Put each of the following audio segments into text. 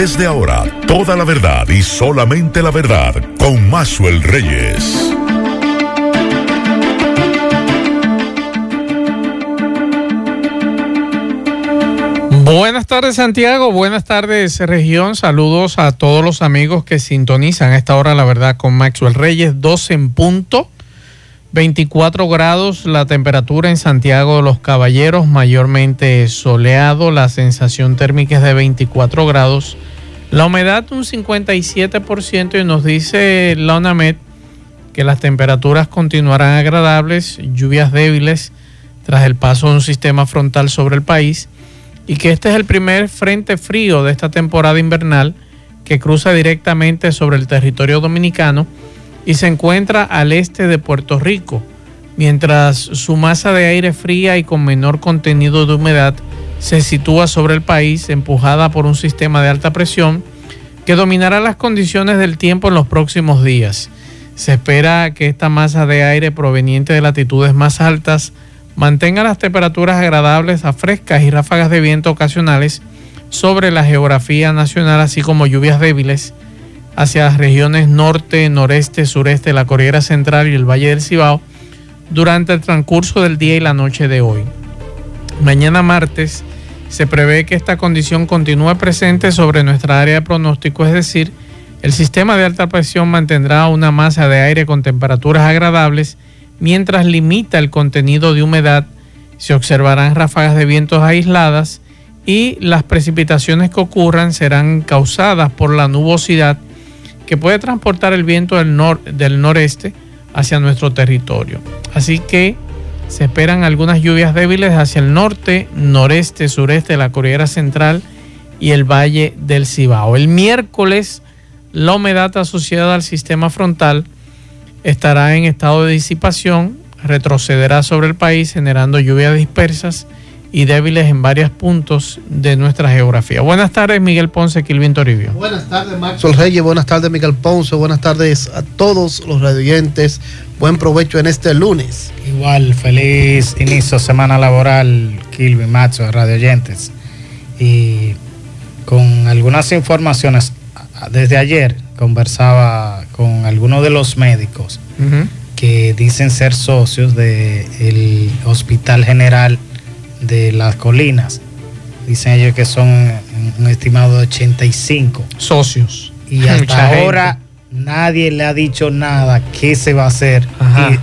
Desde ahora, toda la verdad y solamente la verdad con Maxwell Reyes. Buenas tardes Santiago, buenas tardes región, saludos a todos los amigos que sintonizan a esta hora la verdad con Maxwell Reyes, 12 en punto, 24 grados la temperatura en Santiago de los Caballeros, mayormente soleado, la sensación térmica es de 24 grados, la humedad un 57% y nos dice la UNAMED que las temperaturas continuarán agradables, lluvias débiles tras el paso de un sistema frontal sobre el país y que este es el primer frente frío de esta temporada invernal que cruza directamente sobre el territorio dominicano y se encuentra al este de Puerto Rico, mientras su masa de aire fría y con menor contenido de humedad se sitúa sobre el país empujada por un sistema de alta presión que dominará las condiciones del tiempo en los próximos días. Se espera que esta masa de aire proveniente de latitudes más altas mantenga las temperaturas agradables a frescas y ráfagas de viento ocasionales sobre la geografía nacional, así como lluvias débiles hacia las regiones norte, noreste, sureste, la Cordillera Central y el Valle del Cibao durante el transcurso del día y la noche de hoy. Mañana martes se prevé que esta condición continúe presente sobre nuestra área de pronóstico, es decir, el sistema de alta presión mantendrá una masa de aire con temperaturas agradables mientras limita el contenido de humedad, se observarán ráfagas de vientos aisladas y las precipitaciones que ocurran serán causadas por la nubosidad que puede transportar el viento del, del noreste hacia nuestro territorio. Así que se esperan algunas lluvias débiles hacia el norte, noreste, sureste de la Cordillera Central y el Valle del Cibao. El miércoles, la humedad asociada al sistema frontal estará en estado de disipación, retrocederá sobre el país generando lluvias dispersas y débiles en varios puntos de nuestra geografía. Buenas tardes, Miguel Ponce, Quilvin Toribio. Buenas tardes, Maxwell Reyes. Buenas tardes, Miguel Ponce. Buenas tardes a todos los radioyentes. Buen provecho en este lunes. Igual, feliz inicio de semana laboral, Kilvin, Maxwell, radioyentes. Y con algunas informaciones, desde ayer conversaba con algunos de los médicos que dicen ser socios del Hospital General de las Colinas. Dicen ellos que son un estimado de 85 socios. Y hasta ahora nadie le ha dicho nada qué se va a hacer.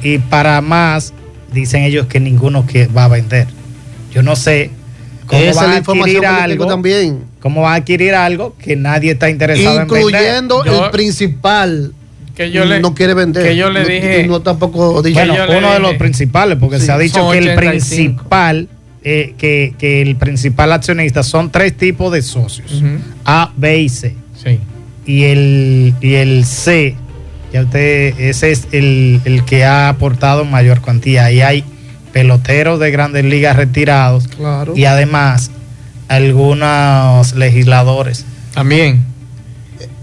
Y, y, para más, dicen ellos que ninguno que va a vender. Yo no sé ¿Cómo Esa va a adquirir algo también. ¿Cómo va a adquirir algo que nadie está interesado en vender? Incluyendo el principal que yo le, no quiere vender. Que yo le dije. No, tampoco bueno, uno de los principales, porque se ha dicho que el principal, eh, que, que, el principal accionista son tres tipos de socios: A, B y C. Sí. Y el, y el C, ya usted, ese es el, el que ha aportado mayor cuantía. Y hay peloteros de grandes ligas retirados y además algunos legisladores. También.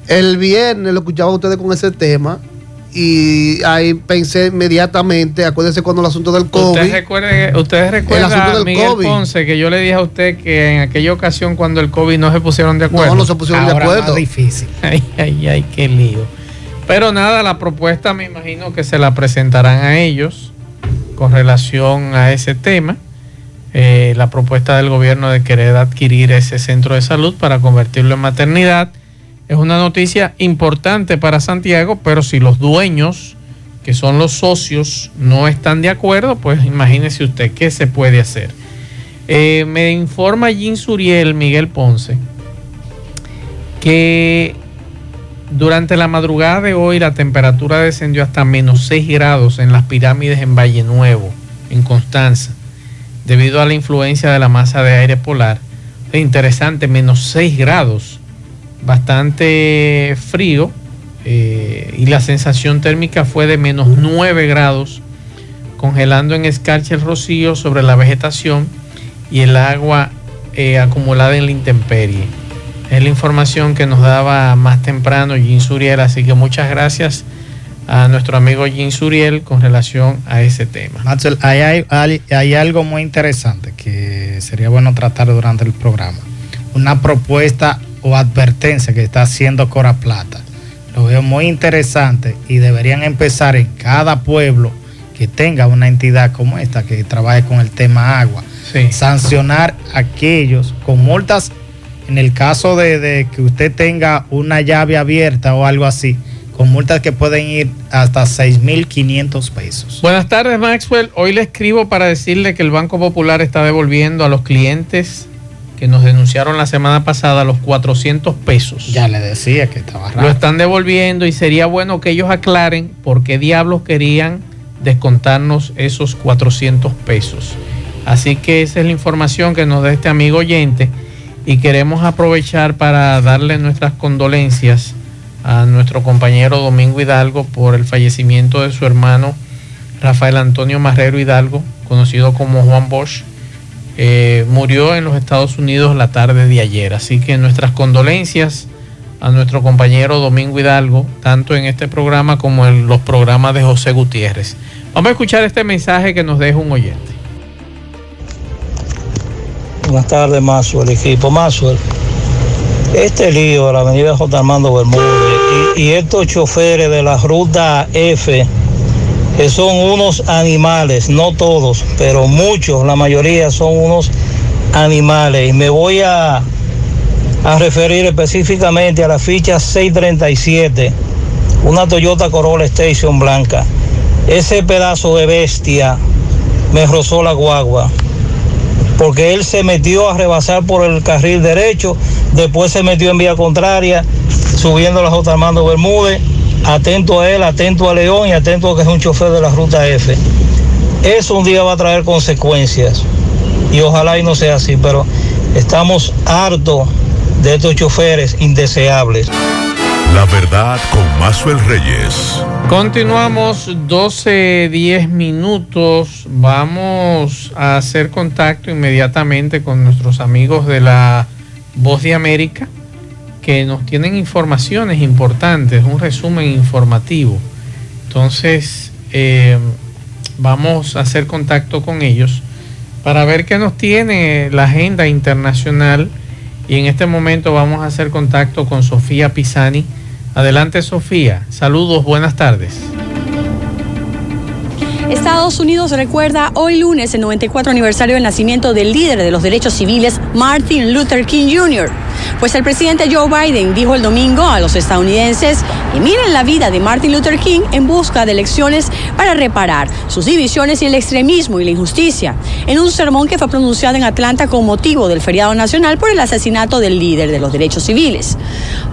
El viernes lo escuchaba a ustedes con ese tema y ahí pensé inmediatamente, acuérdense cuando el asunto del COVID. Ustedes recuerdan, ustedes recuerdan Miguel Ponce que yo le dije a usted que en aquella ocasión cuando el COVID no se pusieron de acuerdo. No, no se pusieron de acuerdo. difícil. Ay, ay, ay, qué lío. Pero nada, la propuesta me imagino que se la presentarán a ellos con relación a ese tema. Eh, la propuesta del gobierno de querer adquirir ese centro de salud para convertirlo en maternidad es una noticia importante para Santiago, pero si los dueños, que son los socios, no están de acuerdo, pues imagínese usted qué se puede hacer. Eh, me informa Jean Suriel, Miguel Ponce, que durante la madrugada de hoy la temperatura descendió hasta menos 6 grados en las pirámides en Valle Nuevo, en Constanza, debido a la influencia de la masa de aire polar. Es interesante, menos 6 grados, bastante frío eh, y la sensación térmica fue de menos 9 grados, congelando en escarcha el rocío sobre la vegetación y el agua eh, acumulada en la intemperie. Es la información que nos daba más temprano Jim Suriel, así que muchas gracias a nuestro amigo Jim Suriel con relación a ese tema. Maxwell, hay, hay, algo muy interesante que sería bueno tratar durante el programa. Una propuesta o advertencia que está haciendo Cora Plata. Lo veo muy interesante y deberían empezar en cada pueblo que tenga una entidad como esta que trabaje con el tema agua. Sancionar a aquellos con multas en el caso de, de que usted tenga una llave abierta o algo así con multas que pueden ir hasta 6.500 pesos. Buenas tardes, Maxwell. Hoy le escribo para decirle que el Banco Popular está devolviendo a los clientes que nos denunciaron la semana pasada los 400 pesos. Ya le decía que estaba raro. Lo están devolviendo y sería bueno que ellos aclaren por qué diablos querían descontarnos esos 400 pesos. Así que esa es la información que nos da este amigo oyente y queremos aprovechar para darle nuestras condolencias a nuestro compañero Domingo Hidalgo por el fallecimiento de su hermano Rafael Antonio Marrero Hidalgo, conocido como Juan Bosch. Eh, murió en los Estados Unidos la tarde de ayer. Así que nuestras condolencias a nuestro compañero Domingo Hidalgo, tanto en este programa como en los programas de José Gutiérrez. Vamos a escuchar este mensaje que nos deja un oyente. Buenas tardes, el equipo Mazuel este lío de la avenida J. Armando Bermúdez y, estos choferes de la ruta F, son unos animales, no todos, pero muchos, la mayoría son unos animales. Y me voy a, a referir específicamente a la ficha 637, una Toyota Corolla Station blanca. Ese pedazo de bestia me rozó la guagua porque él se metió a rebasar por el carril derecho, después se metió en vía contraria, subiendo la J. Armando Bermúdez, atento a él, atento a León y atento a que es un chofer de la ruta F. Eso un día va a traer consecuencias y ojalá y no sea así, pero estamos hartos de estos choferes indeseables. La verdad con Mazuel Reyes. Continuamos 12, 10 minutos. Vamos a hacer contacto inmediatamente con nuestros amigos de la Voz de América que nos tienen informaciones importantes, un resumen informativo. Entonces, eh, vamos a hacer contacto con ellos para ver qué nos tiene la agenda internacional. Y en este momento vamos a hacer contacto con Sofía Pisani Adelante Sofía, saludos, buenas tardes. Estados Unidos recuerda hoy lunes el 94 aniversario del nacimiento del líder de los derechos civiles, Martin Luther King Jr. Pues el presidente Joe Biden dijo el domingo a los estadounidenses que miren la vida de Martin Luther King en busca de elecciones para reparar sus divisiones y el extremismo y la injusticia, en un sermón que fue pronunciado en Atlanta con motivo del feriado nacional por el asesinato del líder de los derechos civiles.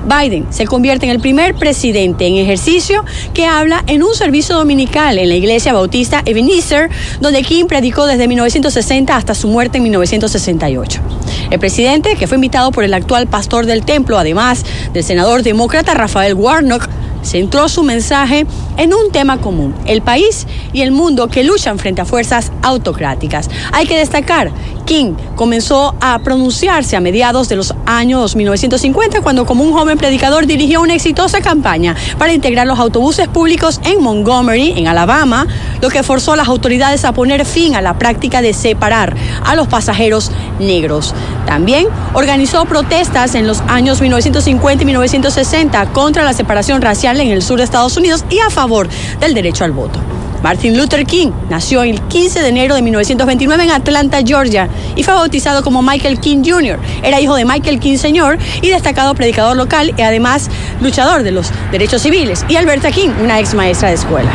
Biden se convierte en el primer presidente en ejercicio que habla en un servicio dominical en la iglesia bautista Ebenezer, donde King predicó desde 1960 hasta su muerte en 1968. El presidente, que fue invitado por el actual pastor del templo, además del senador demócrata Rafael Warnock, centró su mensaje en un tema común, el país y el mundo que luchan frente a fuerzas autocráticas. Hay que destacar, King comenzó a pronunciarse a mediados de los años 1950 cuando como un joven predicador dirigió una exitosa campaña para integrar los autobuses públicos en Montgomery, en Alabama, lo que forzó a las autoridades a poner fin a la práctica de separar a los pasajeros negros. También organizó protestas en los años 1950 y 1960 contra la separación racial en el sur de Estados Unidos y a favor del derecho al voto. Martin Luther King nació el 15 de enero de 1929 en Atlanta, Georgia, y fue bautizado como Michael King Jr. Era hijo de Michael King Sr. y destacado predicador local y además luchador de los derechos civiles, y Alberta King, una ex maestra de escuela.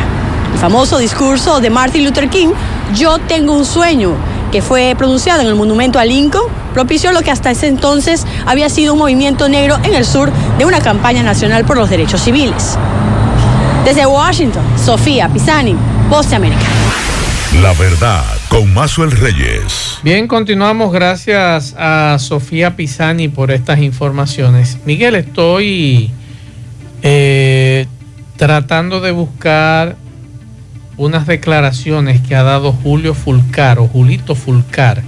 El famoso discurso de Martin Luther King, Yo tengo un sueño, que fue pronunciado en el monumento a Lincoln, propició lo que hasta ese entonces había sido un movimiento negro en el sur de una campaña nacional por los derechos civiles. Desde Washington, Sofía Pisani, Voz de América. La verdad, con Mazuel Reyes. Bien, continuamos. Gracias a Sofía Pisani por estas informaciones. Miguel, estoy eh, tratando de buscar unas declaraciones que ha dado Julio Fulcar o Julito Fulcar,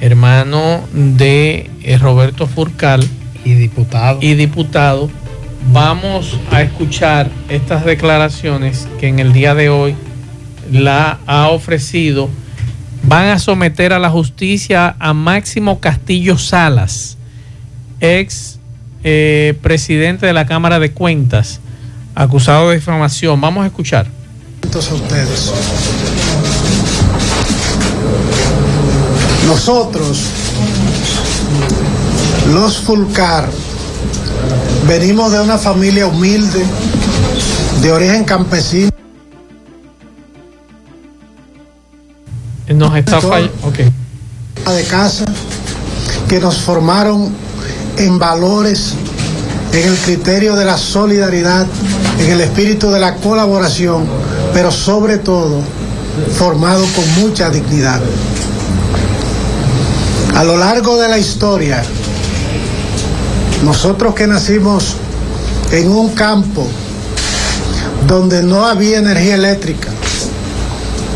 hermano de eh, Roberto Fulcar. Y diputado. Y diputado vamos a escuchar estas declaraciones que en el día de hoy la ha ofrecido. Van a someter a la justicia a Máximo Castillo Salas, ex eh, presidente de la Cámara de Cuentas, acusado de difamación. Vamos a escuchar. A ustedes. Nosotros, los Fulcar, venimos de una familia humilde, de origen campesino. Nos está fallando. Okay. De casa, que nos formaron en valores, en el criterio de la solidaridad, en el espíritu de la colaboración, pero sobre todo formado con mucha dignidad. A lo largo de la historia, nosotros que nacimos en un campo donde no había energía eléctrica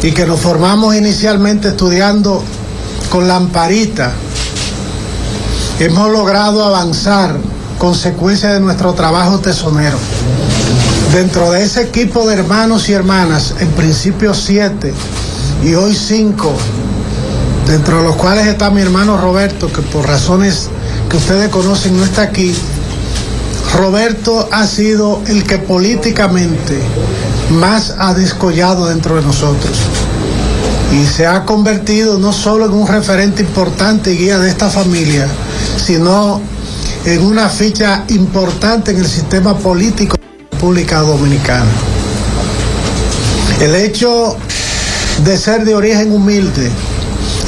y que nos formamos inicialmente estudiando con lamparita, hemos logrado avanzar consecuencia de nuestro trabajo tesonero. Dentro de ese equipo de hermanos y hermanas, en principio siete y hoy cinco, dentro de los cuales está mi hermano Roberto, que por razones que ustedes conocen no está aquí, Roberto ha sido el que políticamente más ha descollado dentro de nosotros y se ha convertido no solo en un referente importante y guía de esta familia, sino en una ficha importante en el sistema político de la República Dominicana. El hecho de ser de origen humilde,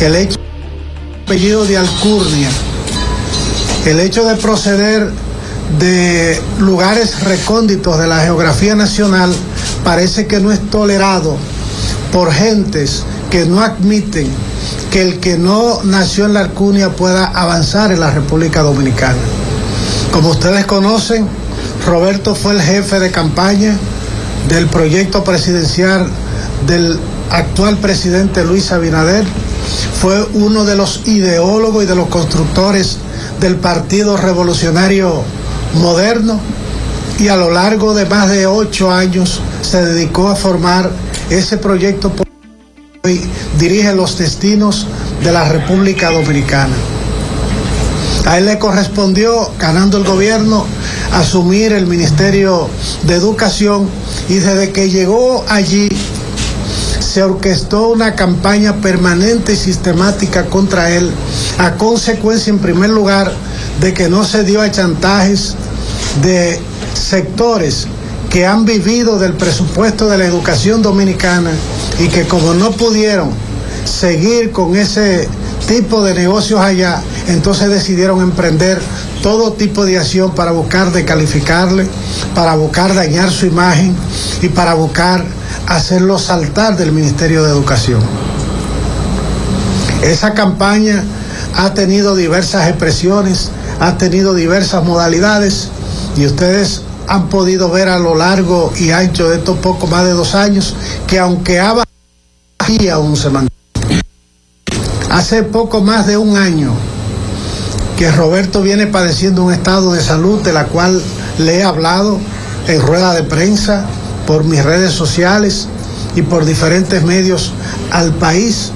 el hecho de apellido de alcurnia, el hecho de proceder de lugares recónditos de la geografía nacional parece que no es tolerado por gentes que no admiten que el que no nació en la alcurnia pueda avanzar en la República Dominicana. Como ustedes conocen, Roberto fue el jefe de campaña del proyecto presidencial del actual presidente Luis Abinader, fue uno de los ideólogos y de los constructores del Partido Revolucionario Moderno y a lo largo de más de ocho años se dedicó a formar ese proyecto que hoy dirige los destinos de la República Dominicana. A él le correspondió, ganando el gobierno, asumir el Ministerio de Educación y desde que llegó allí se orquestó una campaña permanente y sistemática contra él, a consecuencia, en primer lugar, de que no se dio a chantajes de sectores que han vivido del presupuesto de la educación dominicana y que como no pudieron seguir con ese tipo de negocios allá, entonces decidieron emprender todo tipo de acción para buscar descalificarle, para buscar dañar su imagen y para buscar hacerlo saltar del Ministerio de Educación. Esa campaña ha tenido diversas expresiones, ha tenido diversas modalidades y ustedes han podido ver a lo largo y ancho de estos poco más de dos años que aunque ha bajado, aún se mantiene. Hace poco más de un año que Roberto viene padeciendo un estado de salud de la cual le he hablado en rueda de prensa, por mis redes sociales y por diferentes medios al país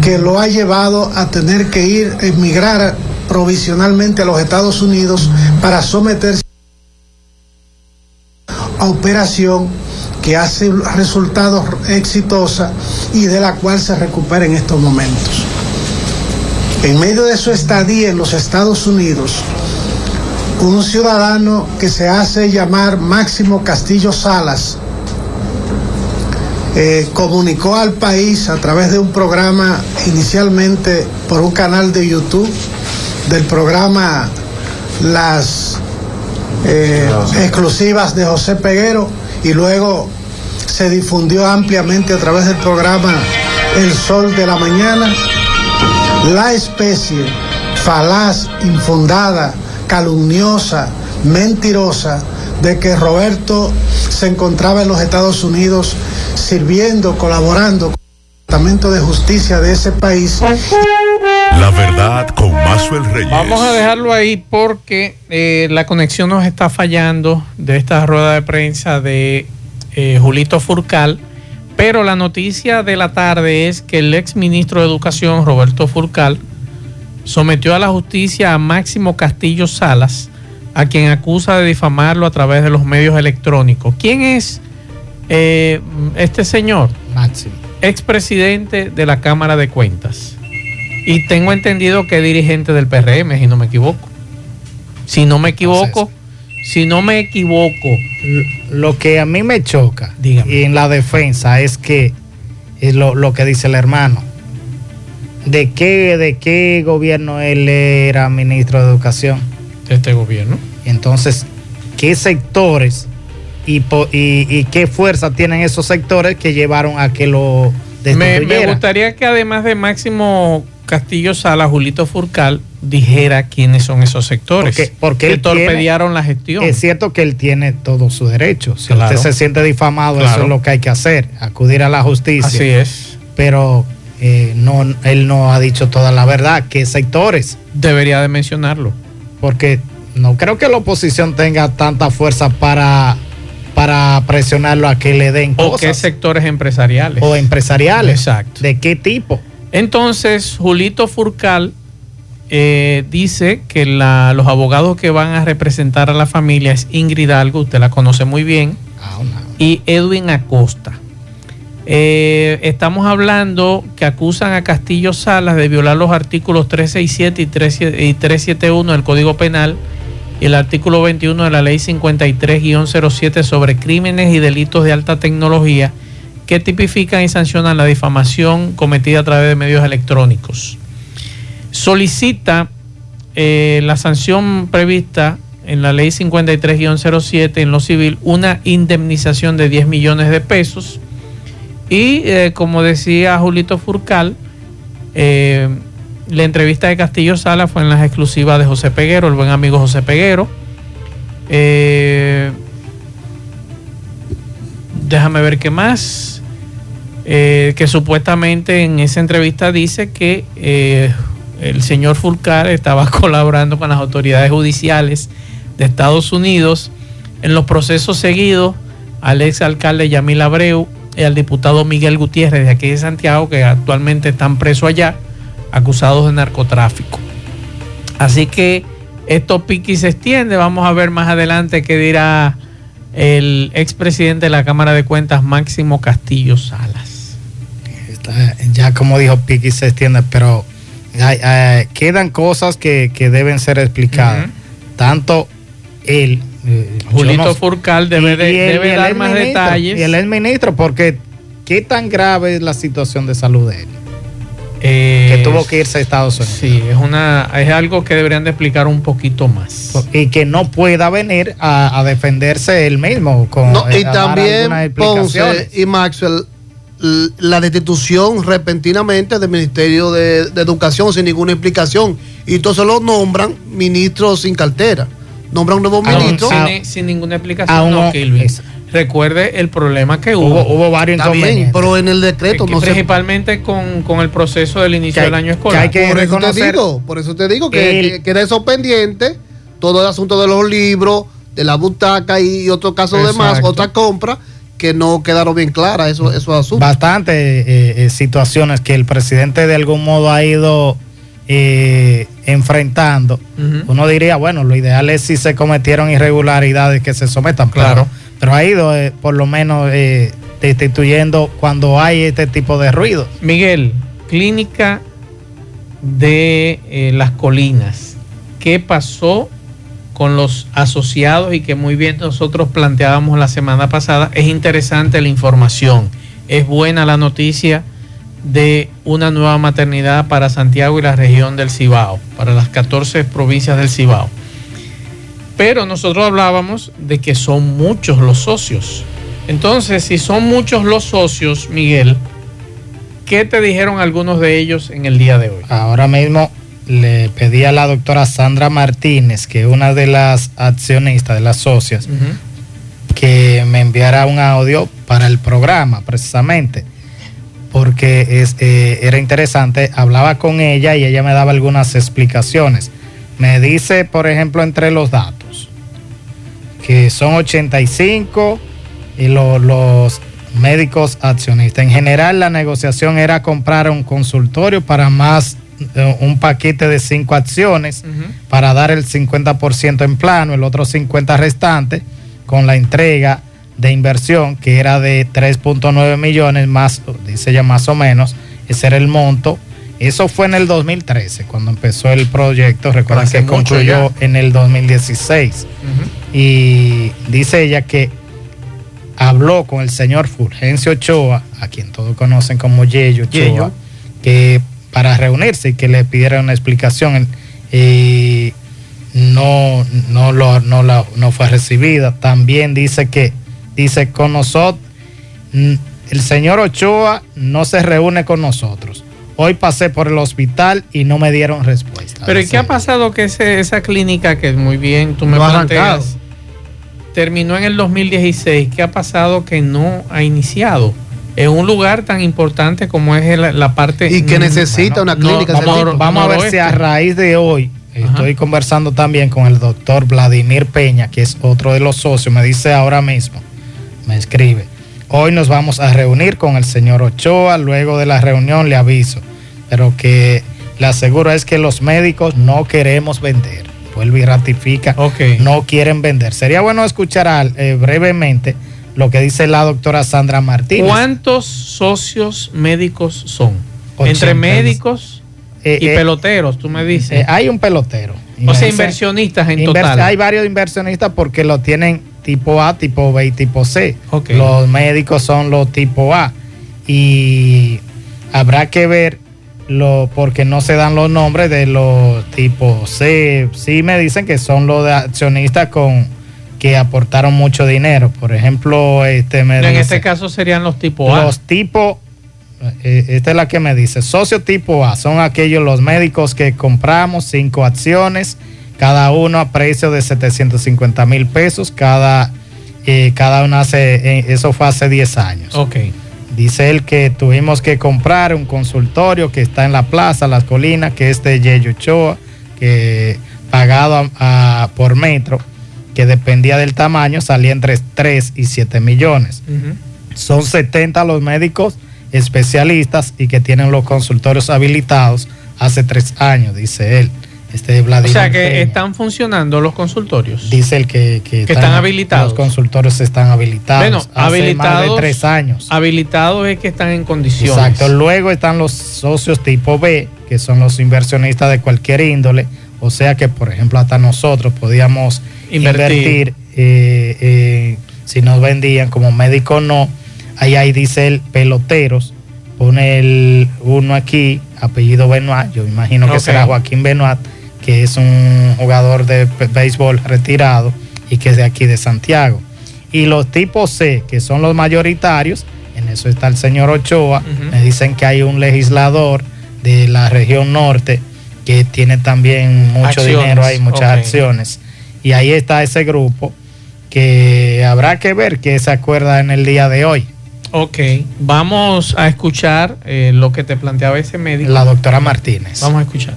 que lo ha llevado a tener que ir, emigrar provisionalmente a los Estados Unidos para someterse a operación que hace resultados exitosa y de la cual se recupera en estos momentos. En medio de su estadía en los Estados Unidos, un ciudadano que se hace llamar Máximo Castillo Salas eh, comunicó al país a través de un programa inicialmente por un canal de YouTube del programa Las eh, exclusivas de José Peguero y luego se difundió ampliamente a través del programa El Sol de la Mañana. La especie falaz, infundada, calumniosa, mentirosa de que Roberto se encontraba en los Estados Unidos sirviendo, colaborando Departamento de Justicia de ese país. La verdad con Mazuel Reyes. Vamos a dejarlo ahí porque eh, la conexión nos está fallando de esta rueda de prensa de eh, Julito Furcal. Pero la noticia de la tarde es que el ex ministro de Educación, Roberto Furcal, sometió a la justicia a Máximo Castillo Salas a quien acusa de difamarlo a través de los medios electrónicos. ¿Quién es eh, este señor? Máximo. Expresidente de la Cámara de Cuentas. Y tengo entendido que es dirigente del PRM, si no me equivoco. Si no me equivoco, si no me equivoco. Lo que a mí me choca Dígame. y en la defensa es que es lo, lo que dice el hermano. ¿De qué, ¿De qué gobierno él era ministro de Educación? De este gobierno. Entonces, ¿qué sectores y, y, y qué fuerza tienen esos sectores que llevaron a que lo Me, me gustaría que además de Máximo Castillo Sala, Julito Furcal dijera quiénes son esos sectores Porque- porque que torpedearon la gestión. Es cierto que él tiene todos sus derechos. Si Claro. usted se siente difamado, eso es lo que hay que hacer, acudir a la justicia. Así es. Pero eh, no, él no ha dicho toda la verdad. ¿Qué sectores? Debería de mencionarlo. Porque no creo que la oposición tenga tanta fuerza para, para presionarlo a que le den O qué cosas. sectores empresariales. O empresariales. Exacto. ¿De qué tipo? Entonces, Julito Furcal eh, dice que la- los abogados que van a representar a la familia es Ingrid Algo, usted la conoce muy bien, una- y Edwin Acosta. Eh, estamos hablando que acusan a Castillo Salas de violar los artículos 367 y 37 y 371 del Código Penal el artículo 21 de la Ley 53-07 sobre crímenes y delitos de alta tecnología que tipifican y sancionan la difamación cometida a través de medios electrónicos. Solicita eh, la sanción prevista en la ley 53-07 en lo civil una indemnización de 10 millones de pesos y eh, como decía Julito Furcal, eh, la entrevista de Castillo Sala fue en las exclusivas de José Peguero, el buen amigo José Peguero. Eh, déjame ver qué más. Eh, que supuestamente en esa entrevista dice que eh, el señor Fulcar estaba colaborando con las autoridades judiciales de Estados Unidos en los procesos seguidos al ex alcalde Yamil Abreu y al diputado Miguel Gutiérrez de aquí de Santiago, que actualmente están presos allá, acusados de narcotráfico. Así que esto piqui se extiende. Vamos a ver más adelante qué dirá el expresidente de la Cámara de Cuentas, Máximo Castillo Salas. está- ya como dijo Piqui se extiende, pero quedan cosas que, que deben ser explicadas. Tanto él, eh, Julito no- Furcal debe, de- y el- debe dar más detalles. Y el exministro, porque qué tan grave es la situación de salud de él, Eh, que tuvo que irse a Estados Unidos. Sí, es, una, es algo que deberían de explicar un poquito más. Y que no pueda venir a, a defenderse él mismo. Con, No, eh, y también. Ponce y Maxwell, la destitución repentinamente del Ministerio de, de Educación sin ninguna explicación. Y entonces lo nombran ministros sin cartera. Nombran nuevos Aún ministros. sin, sin ninguna explicación, no, no- Kilvin. Recuerde el problema que hubo. hubo, hubo varios inconvenientes. pero en el decreto que no se principalmente con, con el proceso del inicio Que del año que escolar. hay que por eso te digo, por eso te digo que, el- que queda eso pendiente, todo el asunto de los libros, de la butaca y, otros casos demás, Exacto. otras compras que no quedaron bien claras eso, esos asuntos. bastantes eh, eh, situaciones que el presidente de algún modo ha ido eh, enfrentando. Uno diría, bueno, lo ideal es si se cometieron irregularidades que se sometan. pero- Claro. Pero, ha ido eh, por lo menos eh, destituyendo cuando hay este tipo de ruido. Miguel, clínica de eh, las colinas. ¿Qué pasó con los asociados y que muy bien nosotros planteábamos la semana pasada? Es interesante la información. Es buena la noticia de una nueva maternidad para Santiago y la región del Cibao, para las 14 provincias del Cibao. Pero nosotros hablábamos de que son muchos los socios. Entonces, si son muchos los socios, Miguel, ¿qué te dijeron algunos de ellos en el día de hoy? Ahora mismo le pedí a la doctora Sandra Martínez, que es una de las accionistas, de las socias, que me enviara un audio para el programa, precisamente, porque es, eh, era interesante. Hablaba con ella y ella me daba algunas explicaciones. Me dice, por ejemplo, entre los datos, que son 85 y lo- los médicos accionistas. En general, la negociación era comprar un consultorio para más eh, un paquete de cinco acciones para dar el 50% en plano, el otro 50% restante con la entrega de inversión que era de 3.9 millones más, dice ya más o menos, ese era el monto. Eso fue en el 2013, cuando empezó el proyecto. Recuerden que concluyó en el 2016. Y dice ella que habló con el señor Fulgencio Ochoa, a quien todos conocen como Yello Ochoa, que para reunirse y que le pidiera una explicación. Y no, no, lo, no, la, no fue recibida. También dice que, dice con nosotros, el señor Ochoa no se reúne con nosotros. Hoy pasé por el hospital y no me dieron respuesta. Pero ¿y qué ha pasado que esa clínica que muy bien tú me planteas terminó en el 2016? ¿Qué ha pasado que no ha iniciado? En un lugar tan importante como es la, parte... Y que necesita una clínica. vamos, vamos a ver si a raíz de hoy Estoy conversando también con el doctor Vladimir Peña, que es otro de los socios. Me dice ahora mismo, me escribe, hoy nos vamos a reunir con el señor Ochoa, luego de la reunión le aviso, pero que le aseguro es que los médicos no queremos vender. Vuelve y ratifica, no quieren vender. Sería bueno escuchar eh, brevemente lo que dice la doctora Sandra Martínez. ¿Cuántos socios médicos son? Entre médicos eh, y eh, peloteros, tú me dices. Hay un pelotero. O sea, inversionistas en total. Hay varios inversionistas porque lo tienen tipo A, tipo B y tipo C. Los médicos son los tipo A. Y habrá que ver lo, porque no se dan los nombres de los tipo C. Sí me dicen que son los de accionistas con que aportaron mucho dinero. Por ejemplo, este me En este caso serían los tipo A. Los tipo eh, esta es la que me dice, socio tipo A, son aquellos los médicos que compramos cinco acciones, cada uno a precio de 750 mil pesos, cada, eh, cada uno hace, eh, eso fue hace 10 años. Ok. Dice él que tuvimos que comprar un consultorio que está en la plaza, Las Colinas, que es de Yeyo Ochoa, que pagado por metro, que dependía del tamaño, salía entre 3 y 7 millones. Son 70 los médicos especialistas y que tienen los consultorios habilitados hace tres años, dice él. Este Vladimir o sea que están funcionando los consultorios. Dice el que, están, habilitados. Los consultorios están habilitados. Bueno, hace habilitados. Más de tres años. Habilitados es que están en condiciones. Exacto. Luego están los socios tipo B, que son los inversionistas de cualquier índole. O sea que, por ejemplo, hasta nosotros podíamos invertir, eh, eh, si nos vendían como médico no Ahí, ahí dice el peloteros. Pone el uno aquí, apellido Benoit. Yo imagino que será Joaquín Benoit, que es un jugador de béisbol retirado y que es de aquí de Santiago. Y los tipos C, que son los mayoritarios, en eso está el señor Ochoa. Me dicen que hay un legislador de la región norte que tiene también mucho dinero, hay muchas acciones. Y ahí está ese grupo que habrá que ver qué se acuerda en el día de hoy. Ok, vamos a escuchar eh, lo que te planteaba ese médico. La doctora Martínez. Vamos a escuchar.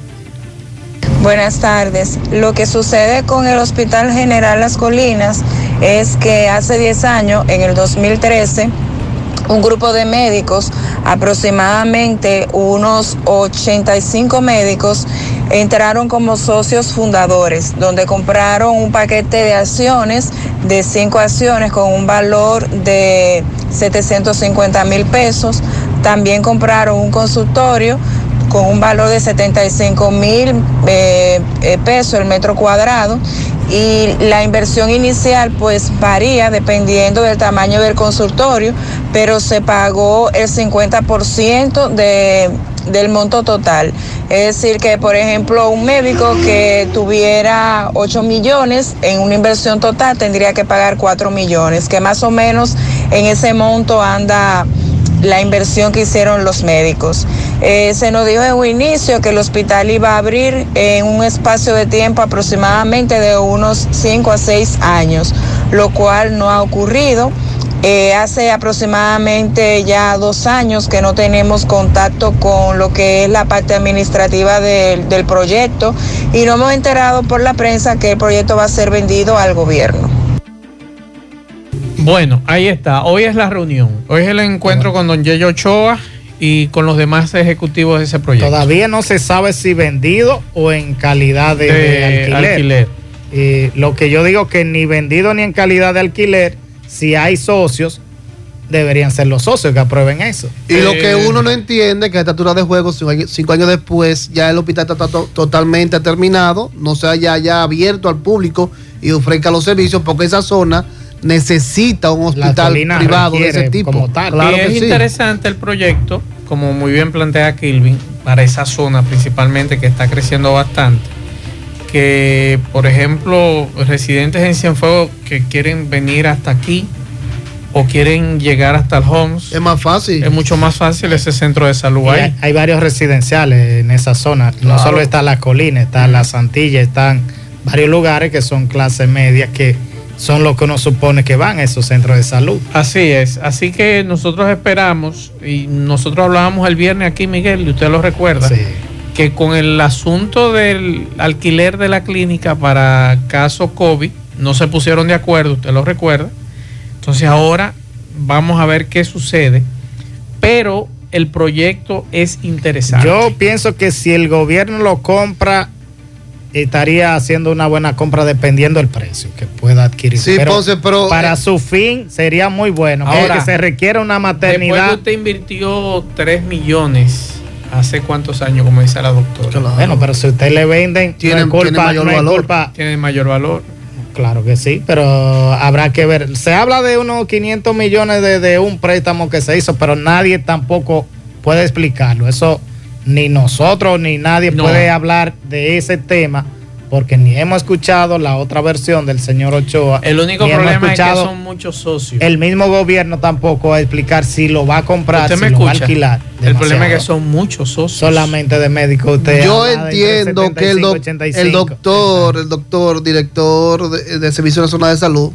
Buenas tardes. Lo que sucede con el Hospital General Las Colinas es que hace 10 años, en el 2013, un grupo de médicos, aproximadamente unos 85 médicos, entraron como socios fundadores, donde compraron un paquete de acciones, de cinco acciones con un valor de 750 mil pesos. También compraron un consultorio con un valor de 75 mil eh, eh, pesos el metro cuadrado y la inversión inicial pues varía dependiendo del tamaño del consultorio, pero se pagó el 50% de, del monto total. Es decir, que por ejemplo un médico que tuviera 8 millones en una inversión total tendría que pagar 4 millones, que más o menos en ese monto anda la inversión que hicieron los médicos. Eh, se nos dijo en un inicio que el hospital iba a abrir en un espacio de tiempo aproximadamente de unos 5 a 6 años, lo cual no ha ocurrido. Eh, hace aproximadamente ya dos años que no tenemos contacto con lo que es la parte administrativa del proyecto y no hemos enterado por la prensa que el proyecto va a ser vendido al gobierno. Bueno, ahí está. Hoy es la reunión. Hoy es el encuentro con don Yeyo Ochoa y con los demás ejecutivos de ese proyecto. Todavía no se sabe si vendido o en calidad de, De de alquiler. alquiler. Y lo que yo digo que ni vendido ni en calidad de alquiler, si hay socios, deberían ser los socios que aprueben eso. Y lo que Eh, uno no entiende que a esta altura de juego, cinco años, cinco años después, ya el hospital está to- totalmente terminado, no se haya ya abierto al público y ofrezca los servicios, porque esa zona necesita un hospital privado de ese tipo. como tal. Claro y es que sí. interesante el proyecto, como muy bien plantea Kilvin, para esa zona principalmente que está creciendo bastante. Que, por ejemplo, residentes en Cienfuegos que quieren venir hasta aquí o quieren llegar hasta el Homes, Es más fácil. es mucho más fácil ese centro de salud Y ahí. hay, hay varios residenciales en esa zona. No solo está la colina, está la Santilla, están varios lugares que son clase media que son los que uno supone que van a esos centros de salud. Así es, así que nosotros esperamos, y nosotros hablábamos el viernes aquí, Miguel, y usted lo recuerda, Sí. que con el asunto del alquiler de la clínica para caso COVID, no se pusieron de acuerdo, usted lo recuerda. Entonces ahora vamos a ver qué sucede, pero el proyecto es interesante. Yo pienso que si el gobierno lo compra, estaría haciendo una buena compra dependiendo del precio que pueda adquirir. Sí, Ponce, pero, para eh, su fin sería muy bueno. Ahora, que se requiere una Después maternidad. usted invirtió 3 millones, ¿hace cuántos años, como dice la doctora? Claro. Bueno, pero si usted le venden, Tiene- no culpa, tiene mayor no valor. culpa- Tiene mayor valor. Claro que sí, pero habrá que ver. Se habla de unos 500 millones de, de un préstamo que se hizo, pero nadie tampoco puede explicarlo. Eso ni nosotros ni nadie No. puede hablar de ese tema porque ni hemos escuchado la otra versión del señor Ochoa. El único ni hemos problema es que escuchado son muchos socios. El mismo gobierno tampoco va a explicar si lo va a comprar, Usted si lo va a alquilar. El problema es que son muchos socios. solamente de médico usted. Yo entiendo que el, 75, doc- 85. el doctor, el doctor, director de, de Servicio Nacional de Salud,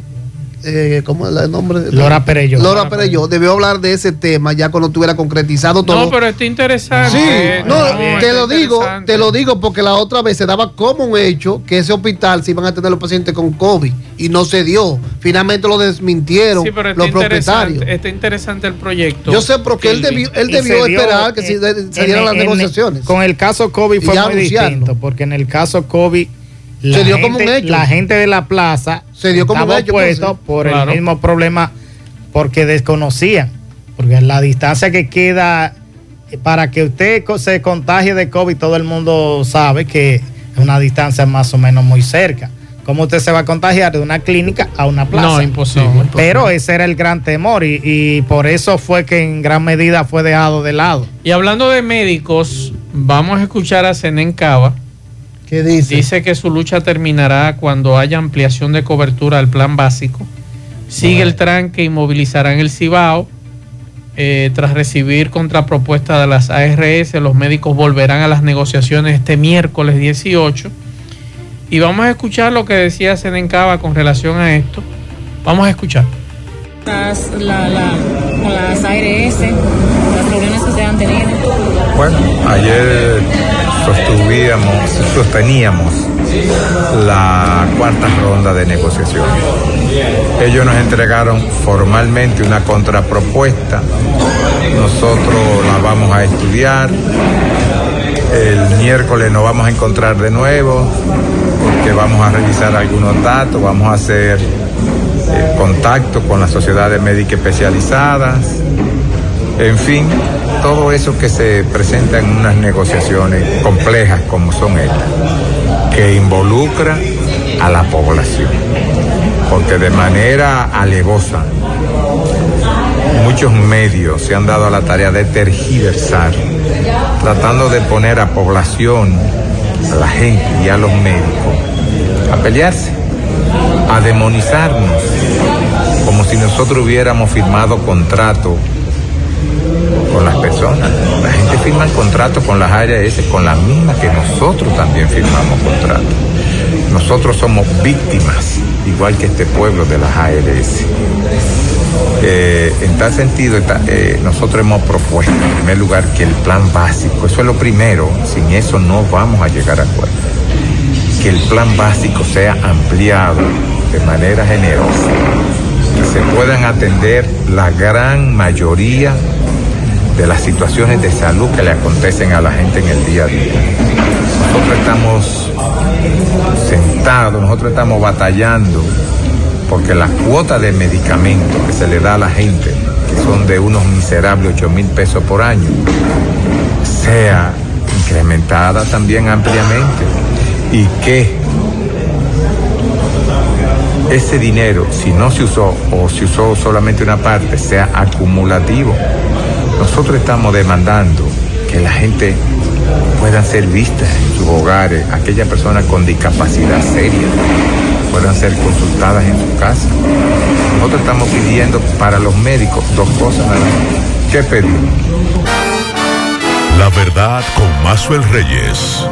eh, ¿cómo es el nombre? Lora Perello. Lora Perello, debió hablar de ese tema ya cuando estuviera concretizado todo. No, pero está interesante. Sí, Eh, no, te lo digo, te lo digo porque la otra vez se daba como un hecho que ese hospital se iban a tener los pacientes con COVID y no se dio. Finalmente lo desmintieron Sí, pero está los interesante, propietarios. está interesante el proyecto. Yo sé porque él debió, él debió dio, esperar que se, eh, se dieran en- las en- negociaciones. Con el caso COVID fue ya muy anunciarlo. distinto, porque en el caso COVID la, Se dio gente, como un hecho. la gente de la plaza Se dio como un hecho, entonces. por Claro. el mismo problema, porque desconocían, porque la distancia que queda eh, para que usted se contagie de COVID, todo el mundo sabe que es una distancia más o menos muy cerca. ¿Cómo usted se va a contagiar de una clínica a una plaza? No, imposible. Pero ese era el gran temor y, y por eso fue que en gran medida fue dejado de lado. Y hablando de médicos, vamos a escuchar a Zenén Cava. ¿Qué dice? Dice que su lucha terminará cuando haya ampliación de cobertura al plan básico. Sigue el tranque y movilizarán el Cibao. Eh, tras recibir contrapropuesta de las ARS, los médicos volverán a las negociaciones este miércoles 18. Y vamos a escuchar lo que decía Senencaba con relación a esto. Vamos a escuchar. las, la, la, con las ARS, las reuniones que ustedes han tenido. Bueno, ayer sostuvíamos, sosteníamos la cuarta ronda de negociaciones. Ellos nos entregaron formalmente una contrapropuesta. Nosotros la vamos a estudiar. El miércoles nos vamos a encontrar de nuevo porque vamos a revisar algunos datos, vamos a hacer eh, contacto con las sociedades médicas especializadas, en fin, todo eso que se presenta en unas negociaciones complejas como son estas, que involucra a la población, porque de manera alevosa muchos medios se han dado a la tarea de tergiversar, tratando de poner a población, a la gente y a los médicos a pelearse, a demonizarnos, como si nosotros hubiéramos firmado contrato con las personas. La gente firma el contrato con las ARS, con las mismas que nosotros también firmamos contrato. Nosotros somos víctimas, igual que este pueblo de las ARS. Eh, en tal sentido, eh, nosotros hemos propuesto, en primer lugar, que el plan básico, eso es lo primero, sin eso no vamos a llegar a acuerdo, que el plan básico sea ampliado de manera generosa, que se puedan atender la gran mayoría de las situaciones de salud que le acontecen a la gente en el día a día. Nosotros estamos sentados, nosotros estamos batallando porque la cuota de medicamentos que se le da a la gente, que son de unos miserables 8 mil pesos por año, sea incrementada también ampliamente y que ese dinero, si no se usó o se usó solamente una parte, sea acumulativo. Nosotros estamos demandando que la gente pueda ser vista en sus hogares, aquellas personas con discapacidad seria puedan ser consultadas en su casa. Nosotros estamos pidiendo para los médicos dos cosas. ¿Qué pedimos? La verdad con Mazuel Reyes.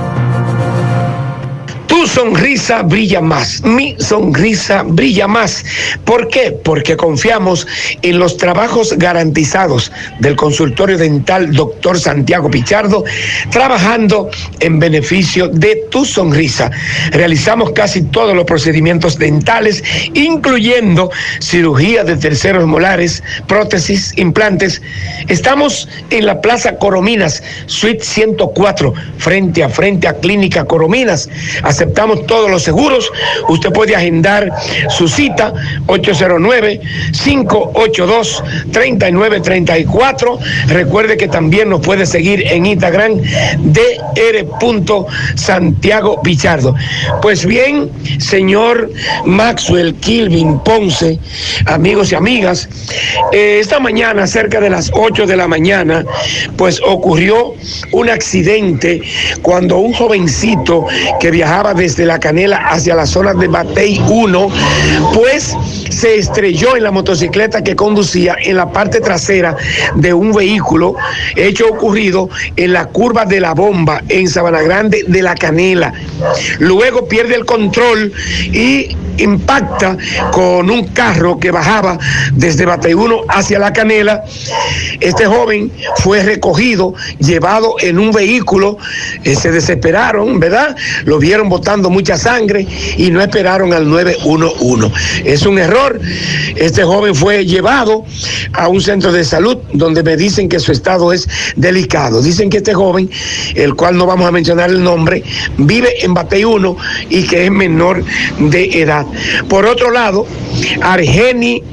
Tu sonrisa brilla más, mi sonrisa brilla más. ¿Por qué? Porque confiamos en los trabajos garantizados del consultorio dental Dr. Santiago Pichardo, trabajando en beneficio de tu sonrisa. Realizamos casi todos los procedimientos dentales, incluyendo cirugía de terceros molares, prótesis, implantes. Estamos en la Plaza Corominas, Suite 104, frente a frente a Clínica Corominas. Todos los seguros. Usted puede agendar su cita 809-582-3934. Recuerde que también nos puede seguir en Instagram dr. Santiago Pichardo. Pues bien, señor Maxwell Kilvin Ponce, amigos y amigas, eh, esta mañana, cerca de las 8 de la mañana, pues ocurrió un accidente cuando un jovencito que viajaba desde la Canela hacia la zona de Batey 1, pues se estrelló en la motocicleta que conducía en la parte trasera de un vehículo, hecho ocurrido en la curva de la bomba en Sabana Grande de la Canela. Luego pierde el control y impacta con un carro que bajaba desde Bateyuno hacia la Canela. Este joven fue recogido, llevado en un vehículo, eh, se desesperaron, ¿verdad? Lo vieron mucha sangre y no esperaron al 911. Es un error. Este joven fue llevado a un centro de salud donde me dicen que su estado es delicado. Dicen que este joven, el cual no vamos a mencionar el nombre, vive en Bateyuno y que es menor de edad. Por otro lado, Argeni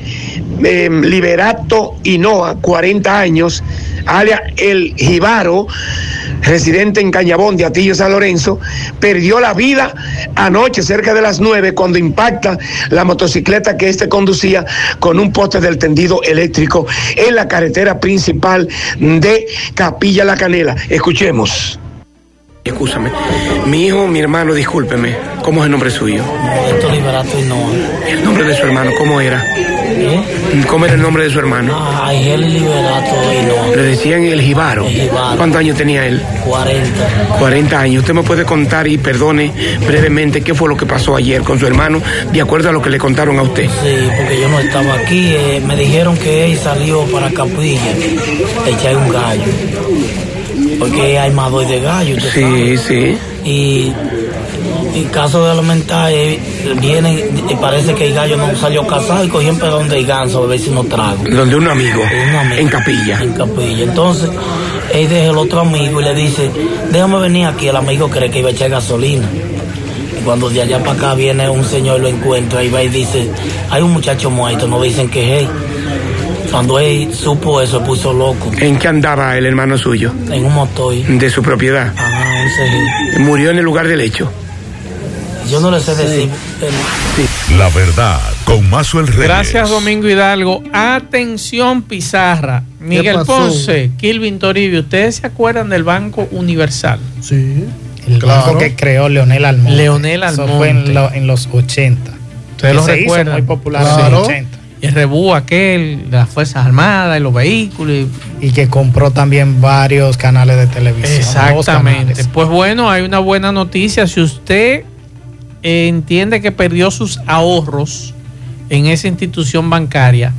eh, Liberato Hinoa, 40 años, alias El Jibaro, residente en Cañabón de Atillo San Lorenzo, perdió la vida anoche cerca de las 9 cuando impacta la motocicleta que éste conducía con un poste del tendido eléctrico en la carretera principal de Capilla La Canela. Escuchemos. Escúchame, mi hijo, mi hermano, discúlpeme, ¿cómo es el nombre suyo? Liberato. El nombre de su hermano, ¿cómo era? ¿Eh? ¿Cómo era el nombre de su hermano? Ay, él Liberato y no. Le decían el Jibaro. El Jibaro. ¿Cuántos años tenía él? 40. 40 años. ¿Usted me puede contar y perdone brevemente qué fue lo que pasó ayer con su hermano, de acuerdo a lo que le contaron a usted? Sí, porque yo no estaba aquí. eh, me dijeron que él salió para Capilla, echar un gallo. Porque hay más de gallo, Sí, sabe. sí. Y en caso de lamentar, eh, vienen, y parece que el gallo no salió casado y cogió un pedón de ganso a ver si no trago. Donde un amigo, Un amigo. en Capilla. En Capilla. Entonces, él deja el otro amigo y le dice, déjame venir aquí. El amigo cree que iba a echar gasolina. Y cuando de allá para acá viene un señor y lo encuentra y va y dice, hay un muchacho muerto, no dicen que es él. Cuando él supo eso, puso loco. ¿En qué andaba el hermano suyo? En un motor. De su propiedad. Ajá, un. Murió en el lugar del hecho. Yo no le sé decir. La verdad con Mazuel Reyes. Gracias, Domingo Hidalgo. Atención, Pizarra. Miguel? Ponce, Kilvin Toribio, ¿ustedes se acuerdan del Banco Universal? Sí. El Claro. banco que creó Leonel Almonte. Leonel Eso Almonte. fue en, lo- en los 80. Ustedes lo se hizo recuerdan. muy popular en Claro. los 80. Y el rebú aquel, las Fuerzas Armadas y los vehículos. y- Y que compró también varios canales de televisión. Exactamente. Pues bueno, hay una buena noticia. Si usted entiende que perdió sus ahorros en esa institución bancaria,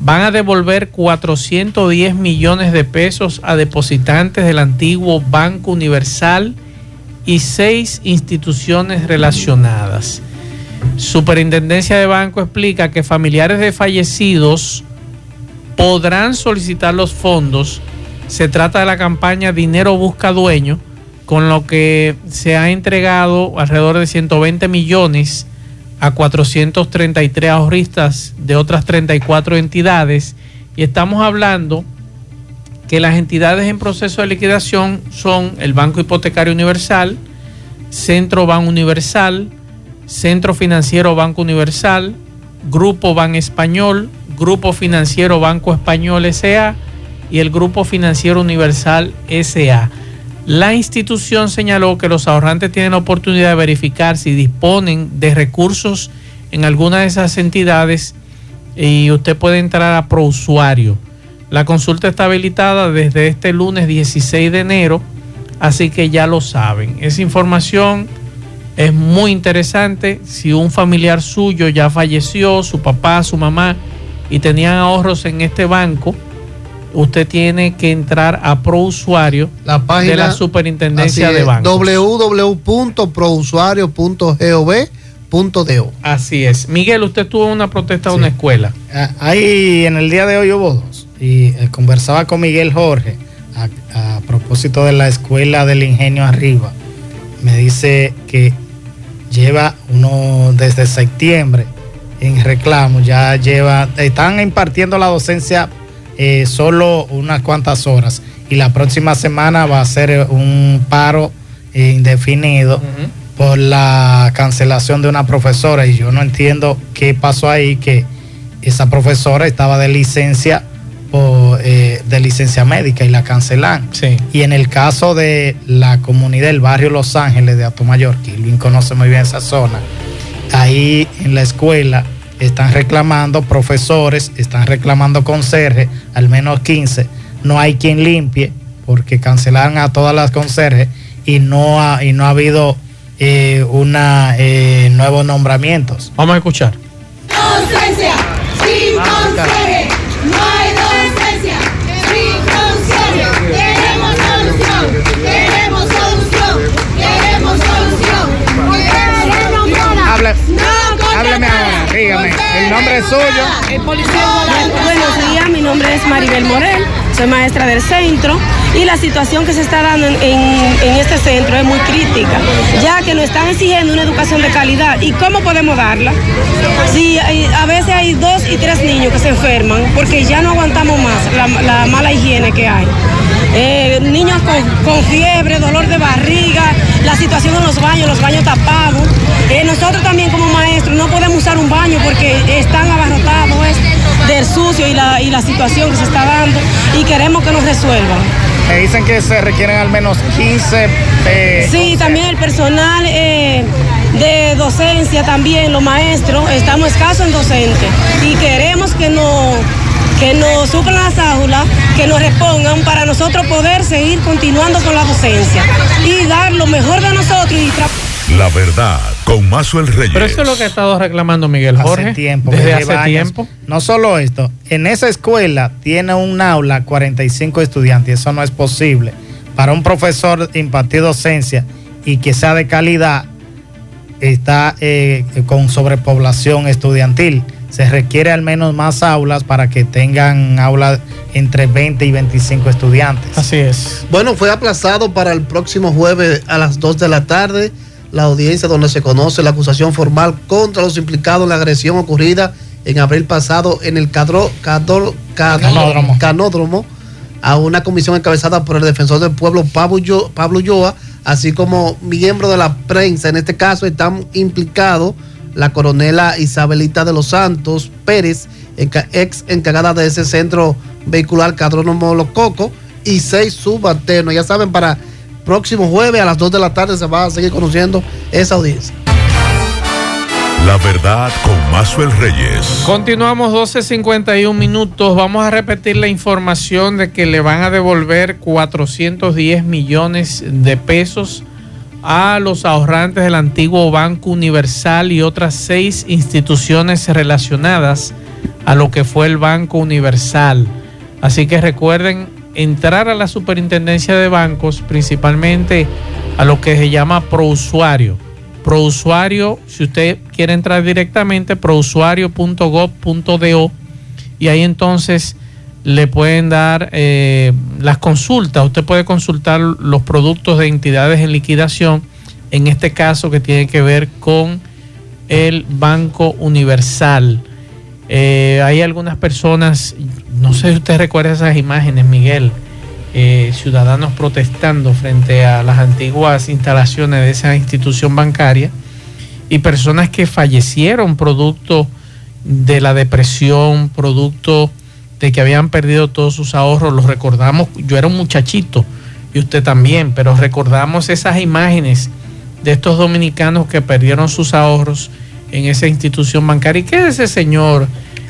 van a devolver 410 millones de pesos a depositantes del antiguo Banco Universal y seis instituciones relacionadas. Superintendencia de Banco explica que familiares de fallecidos podrán solicitar los fondos Se trata de la campaña Dinero Busca Dueño, con lo que se ha entregado alrededor de 120 millones a 433 ahorristas de otras 34 entidades. Y estamos hablando que las entidades en proceso de liquidación son el Banco Hipotecario Universal, Centro Ban Universal, Centro Financiero Banco Universal, Grupo Ban Español, Grupo Financiero Banco Español SA y el Grupo Financiero Universal SA. La institución señaló que los ahorrantes tienen la oportunidad de verificar si disponen de recursos en alguna de esas entidades y usted puede entrar a ProUsuario. La consulta está habilitada desde este lunes 16 de enero, así que ya lo saben. Esa información es muy interesante. Si un familiar suyo ya falleció, su papá, su mamá, y tenían ahorros en este banco, usted tiene que entrar a ProUsuario La página de la Superintendencia de Bancos. www.prousuario.gov.do. Así es. Miguel, usted tuvo una protesta de una escuela. Ah, Ahí en el día de hoy hubo dos. Y eh, conversaba con Miguel Jorge a, a propósito de la escuela del ingenio arriba. Me dice que lleva uno desde septiembre en reclamo, ya lleva, están impartiendo la docencia eh, solo unas cuantas horas. Y la próxima semana va a ser eh, un paro eh, indefinido por la cancelación de una profesora. Y yo no entiendo qué pasó ahí que esa profesora estaba de licencia por, eh, de licencia médica y la cancelan. Y en el caso de la comunidad del barrio Los Ángeles de Atomayor, que Luis conoce muy bien esa zona, ahí en la escuela están reclamando profesores, están reclamando conserjes, al menos 15. No hay quien limpie porque cancelaron a todas las conserjes y no ha, y no ha habido eh, una eh, nuevos nombramientos. Vamos a escuchar. Docencia sin conserje. No hay docencia sin conserje. Queremos solución. Queremos solución. Queremos solución. No ahora, dígame. El nombre es suyo. Buenos días, mi nombre es Maribel Morel, soy maestra del centro y la situación que se está dando en, en- en este centro es muy crítica, ya que nos están exigiendo una educación de calidad. ¿Y cómo podemos darla? Si hay- a veces hay dos y tres niños que se enferman porque ya no aguantamos más la, la mala higiene que hay. Eh, niños con, con fiebre, dolor de barriga, la situación en los baños, los baños tapados. Eh, nosotros también como maestros no podemos usar un baño porque están abarrotados es, del sucio y la, y la situación que se está dando y queremos que nos resuelvan. Me dicen que se requieren al menos 15 eh, Sí, también el personal eh, de docencia, también los maestros, estamos escasos en docentes y queremos que nos, que nos suplan las aulas, que nos repongan para nosotros poder seguir continuando con la docencia y dar lo mejor de nosotros y La verdad, con Mazuel Reyes. Pero eso es lo que ha estado reclamando Miguel Hace Jorge. tiempo, Desde hace años. tiempo. No solo esto, en esa escuela tiene un aula 45 estudiantes, y eso no es posible. Para un profesor impartir docencia y que sea de calidad, está eh, con sobrepoblación estudiantil. Se requiere al menos más aulas para que tengan aulas entre 20 y 25 estudiantes. Así es. Bueno, fue aplazado para el próximo jueves a las 2 de la tarde la audiencia donde se conoce la acusación formal contra los implicados en la agresión ocurrida en abril pasado en el cadro, cadro- cadro- Canódromo. canódromo a una comisión encabezada por el defensor del pueblo Pablo, Pablo Ulloa, así como miembros de la prensa. En este caso están implicados la coronela Isabelita de los Santos Pérez, ex encargada de ese centro vehicular Cadrónomo Los Cocos, y seis subalternos. Ya saben, para próximo jueves a las 2 de la tarde se va a seguir conociendo esa audiencia. La verdad con Mazuel Reyes. Continuamos 12.51 minutos. Vamos a repetir la información de que le van a devolver 410 millones de pesos a los ahorrantes del antiguo Banco Universal y otras seis instituciones relacionadas a lo que fue el Banco Universal. Así que recuerden entrar a la superintendencia de bancos, principalmente a lo que se llama prousuario. Prousuario, si usted quiere entrar directamente, prousuario.gov.do y ahí entonces le pueden dar eh, las consultas. Usted puede consultar los productos de entidades en liquidación, en este caso que tiene que ver con el Banco Universal. Eh, hay algunas personas, no sé si usted recuerda esas imágenes, Miguel, eh, ciudadanos protestando frente a las antiguas instalaciones de esa institución bancaria y personas que fallecieron producto de la depresión, producto de que habían perdido todos sus ahorros. Los recordamos, yo era un muchachito y usted también, pero recordamos esas imágenes de estos dominicanos que perdieron sus ahorros en esa institución bancaria. ¿Y qué es ese señor?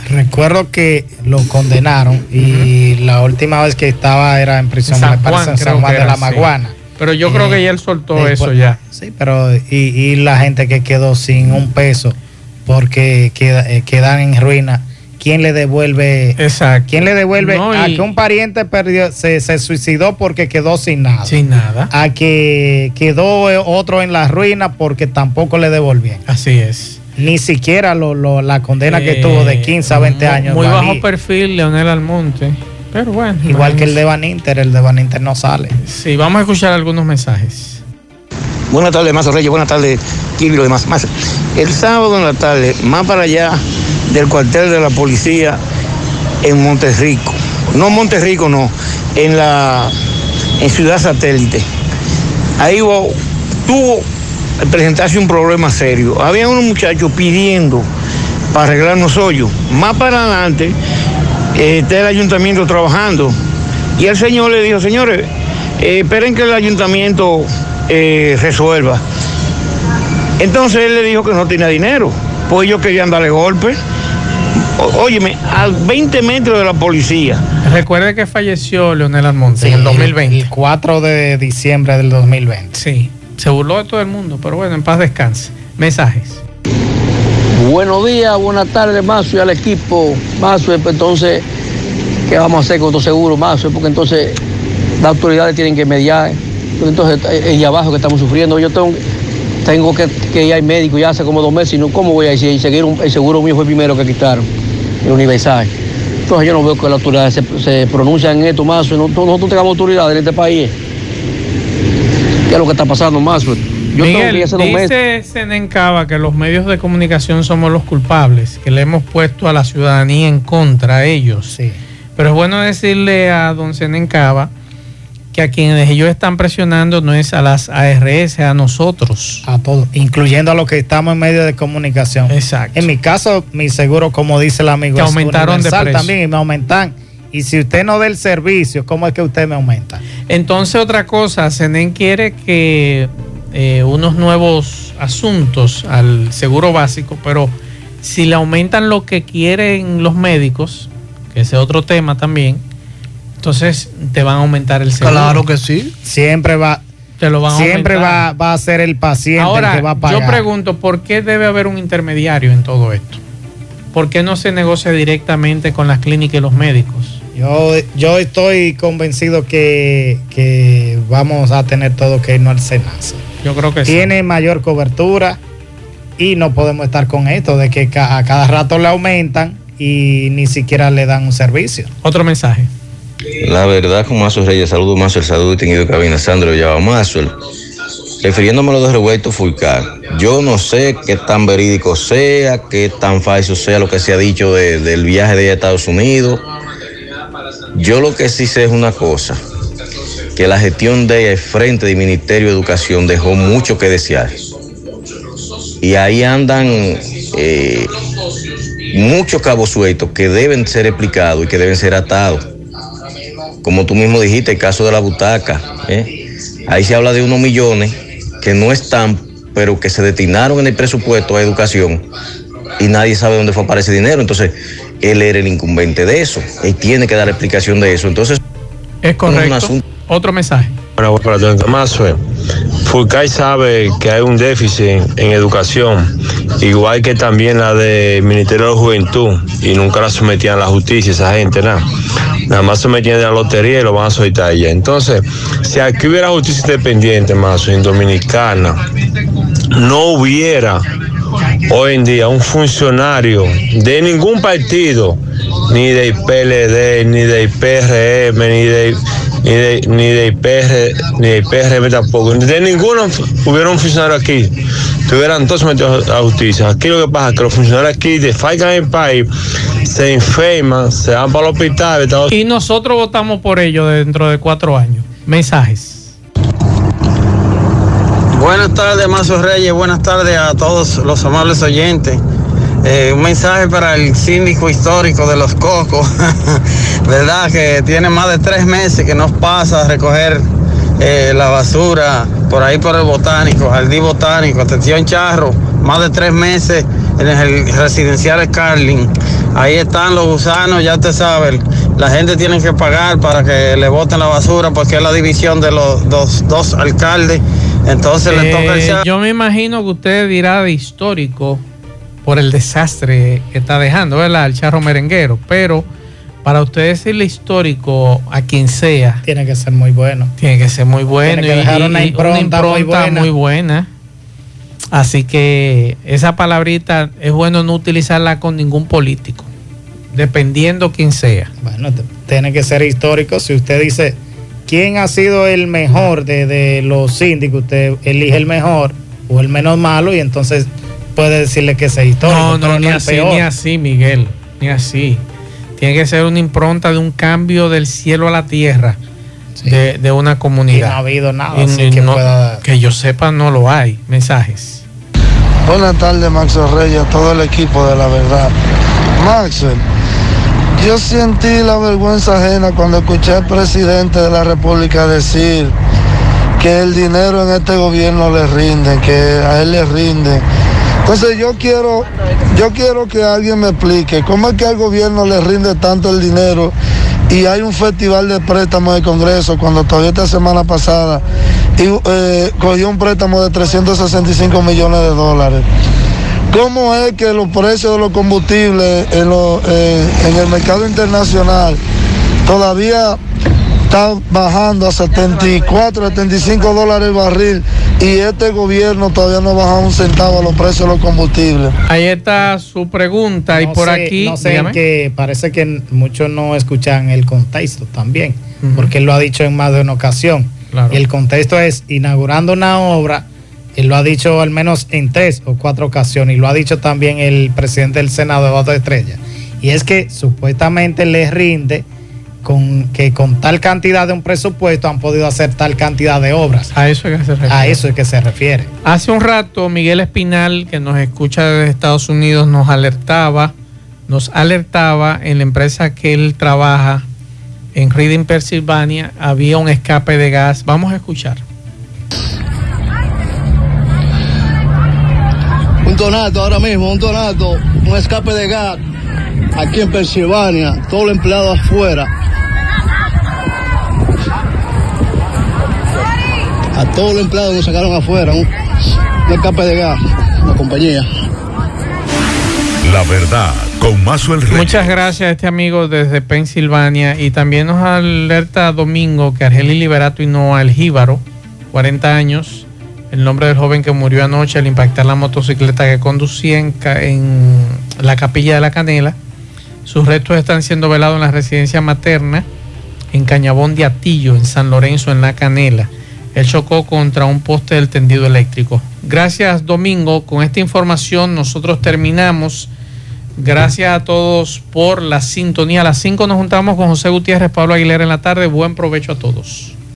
Recuerdo que lo condenaron y la última vez que estaba era en prisión San Juan, en San Juan de la sí. Maguana. Pero yo creo que ya él soltó después- eso ya. Sí, pero y, y la gente que quedó sin un peso porque queda- eh, quedan en ruina, ¿quién le devuelve? Exacto. ¿Quién le devuelve No, a y- que un pariente perdió, se, se suicidó porque quedó sin nada? Sin nada. A que quedó eh, otro en la ruina porque tampoco le devolvieron. Así es. Ni siquiera lo, lo- la condena que Eh, tuvo de 15 a 20 Muy- años. Muy bajo perfil, Leonel Almonte. Pero bueno. Igual que el de Van Inter, el de Van Inter no sale. Sí, vamos a escuchar algunos mensajes. Buenas tardes, Mazo Reyes. Buenas tardes, Kibi y demás. El sábado en la tarde, más para allá del cuartel de la policía en Monterrico. No Monterrico, no. En la en Ciudad Satélite. Ahí hubo- tuvo presentarse un problema serio. Había unos muchachos pidiendo para arreglarnos hoyos. Más para adelante eh, está el ayuntamiento trabajando. Y el señor le dijo, señores, eh, esperen que el ayuntamiento eh, resuelva. Entonces él le dijo que no tenía dinero, pues ellos querían darle golpe. O- óyeme, a 20 metros de la policía. Recuerde que falleció Leonel Almonte Sí, en el el- 2020. El 4 de diciembre del 2020. Sí, se burló de todo el mundo, pero bueno, en paz descanse. Mensajes. Buenos días, buenas tardes, Mazo, y al equipo. Mazo, entonces, ¿qué vamos a hacer con estos seguros, Mazo? Porque entonces las autoridades tienen que mediar. Entonces, eh, y abajo que estamos sufriendo. Yo tengo, tengo que, que ir al médico ya hace como dos meses, y no, ¿cómo voy a ir? Si seguir un- el seguro mío fue el primero que quitaron, el universal. Entonces, yo no veo que las autoridades se, se pronuncian en esto, Mazo. y no- Nosotros tengamos autoridades en este país. ¿Qué es lo que está pasando, Mazo? Yo tengo que ir Miguel, dice Senencaba que los medios de comunicación somos los culpables, que le hemos puesto a la ciudadanía en contra a ellos. Pero es bueno decirle a don Senencaba que a quienes ellos están presionando no es a las ARS, a nosotros. A todos, incluyendo a los que estamos en medio de comunicación. Exacto. En mi caso, mi seguro, como dice el amigo, Que aumentaron de precio. también y me aumentan. Y si usted no da el servicio, ¿cómo es que usted me aumenta? Entonces otra cosa, Senen quiere que eh, unos nuevos asuntos al seguro básico, pero si le aumentan lo que quieren los médicos, que ese es otro tema también, entonces te van a aumentar el seguro. Claro que sí. Siempre va, Te lo van a siempre va, va a ser el paciente Ahora, el que va a pagar. yo pregunto, ¿por qué debe haber un intermediario en todo esto? ¿Por qué no se negocia directamente con las clínicas y los médicos? Yo, yo estoy convencido que, que vamos a tener todo que irnos al SENASA. Yo creo que sí. Tiene mayor cobertura y no podemos estar con esto de que a cada rato le aumentan y ni siquiera le dan un servicio. Otro mensaje. La verdad, con Mazo Reyes, saludo Mazo, el saludo distinguido de cabina, Sandro Llava Mazo. Refiriéndome a lo de revuelto Fulcar, yo no sé qué tan verídico sea, qué tan falso sea lo que se ha dicho de- del viaje de ella a Estados Unidos. Yo lo que sí sé es una cosa, que la gestión de ella frente del Ministerio de Educación dejó mucho que desear. Y ahí andan eh, muchos cabos sueltos que deben ser explicados y que deben ser atados como tú mismo dijiste, el caso de la butaca. ¿eh? Ahí se habla de unos millones que no están, pero que se destinaron en el presupuesto a educación y nadie sabe dónde fue a parar ese dinero. Entonces, él era el incumbente de eso. Él tiene que dar explicación de eso. Entonces, Es correcto. Otro mensaje. Bueno, para todo Tomás, Fulcay sabe que hay un déficit en educación, igual que también la del Ministerio de Juventud, y nunca la sometían a la justicia esa gente, nada. Nada más se metían de la lotería y lo van a soltar ya. Entonces, si aquí hubiera justicia independiente, más en Dominicana, no hubiera hoy en día un funcionario de ningún partido ni de PLD, ni de IPRM, ni de ni de, ni de IPR, ni de IPRM tampoco. De ninguno hubiera un funcionario aquí. Estuvieran todos metidos a justicia. Aquí lo que pasa es que los funcionarios aquí desfalcan el país, se enferman, se van para el hospital. Y nosotros votamos por ello dentro de cuatro años. Mensajes. Buenas tardes, Mazo Reyes. Buenas tardes a todos los amables oyentes. Eh, un mensaje para el síndico histórico de Los Cocos, ¿verdad? Que tiene más de tres meses que nos pasa a recoger eh, la basura por ahí por el botánico, jardín botánico, atención charro, más de tres meses en el residencial Carlin. Ahí están los gusanos, ya te saben. La gente tiene que pagar para que le boten la basura porque es la división de los dos, dos alcaldes. Entonces le toca el Eh, yo me imagino que usted dirá de histórico por el desastre que está dejando, ¿verdad? El charro merenguero. Pero para usted decirle histórico a quien sea. Tiene que ser muy bueno. Tiene que ser muy bueno. Tiene que dejar una impronta muy buena. muy buena. Así que esa palabrita es bueno no utilizarla con ningún político, dependiendo quién sea. Bueno, tiene que ser histórico. Si usted dice quién ha sido el mejor de, de los síndicos, usted elige el mejor o el menos malo y entonces puede decirle que sea histórico. No, no, pero ni así, peor. ni así, Miguel, ni así. Tiene que ser una impronta de un cambio del cielo a la tierra de, de una comunidad. Y no ha habido nada Y así que no- pueda- que yo sepa, no lo hay. Mensajes. Buenas tardes, Maxwell Reyes, a todo el equipo de la verdad. Maxwell, yo sentí la vergüenza ajena cuando escuché al presidente de la República decir que el dinero en este gobierno le rinde, que a él le rinde. Entonces yo quiero, yo quiero que alguien me explique cómo es que al gobierno le rinde tanto el dinero y hay un festival de préstamos del Congreso cuando todavía esta semana pasada y, eh, cogió un préstamo de 365 millones de dólares. ¿Cómo es que los precios de los combustibles en, eh, en el mercado internacional todavía están bajando a 74, 75 dólares el barril y este gobierno todavía no baja un centavo a los precios de los combustibles? Ahí está su pregunta y No por sé- aquí. No sé, que parece que muchos no escuchan el contexto también, porque él lo ha dicho en más de una ocasión. Claro. Y el contexto es inaugurando una obra, él lo ha dicho al menos en tres o cuatro ocasiones, y lo ha dicho también el presidente del Senado, Eduardo Estrella. Y es que supuestamente le rinde con que con tal cantidad de un presupuesto han podido hacer tal cantidad de obras. A eso es que se refiere. A eso es que se refiere. Hace un rato Miguel Espinal, que nos escucha desde Estados Unidos, nos alertaba, nos alertaba en la empresa que él trabaja en Reading, Pensilvania, había un escape de gas. Vamos a escuchar. Un tonato ahora mismo, un tonato, un escape de gas aquí en Pensilvania, todos los empleados afuera. A todos los empleados nos sacaron afuera, un, un escape de gas, la compañía. La verdad, con Mazuel Reyes. Muchas gracias a este amigo desde Pensilvania y también nos alerta Domingo que Argeli Liberato y Noah El Jíbaro, 40 años, el nombre del joven que murió anoche al impactar la motocicleta que conducía en la capilla de la Canela. Sus restos están siendo velados en la residencia materna en Cañabón de Atillo, en San Lorenzo, en la Canela. Él chocó contra un poste del tendido eléctrico. Gracias, Domingo. Con esta información nosotros terminamos. Gracias a todos por la sintonía. A las 5 nos juntamos con José Gutiérrez, Pablo Aguilera en la tarde. Buen provecho a todos.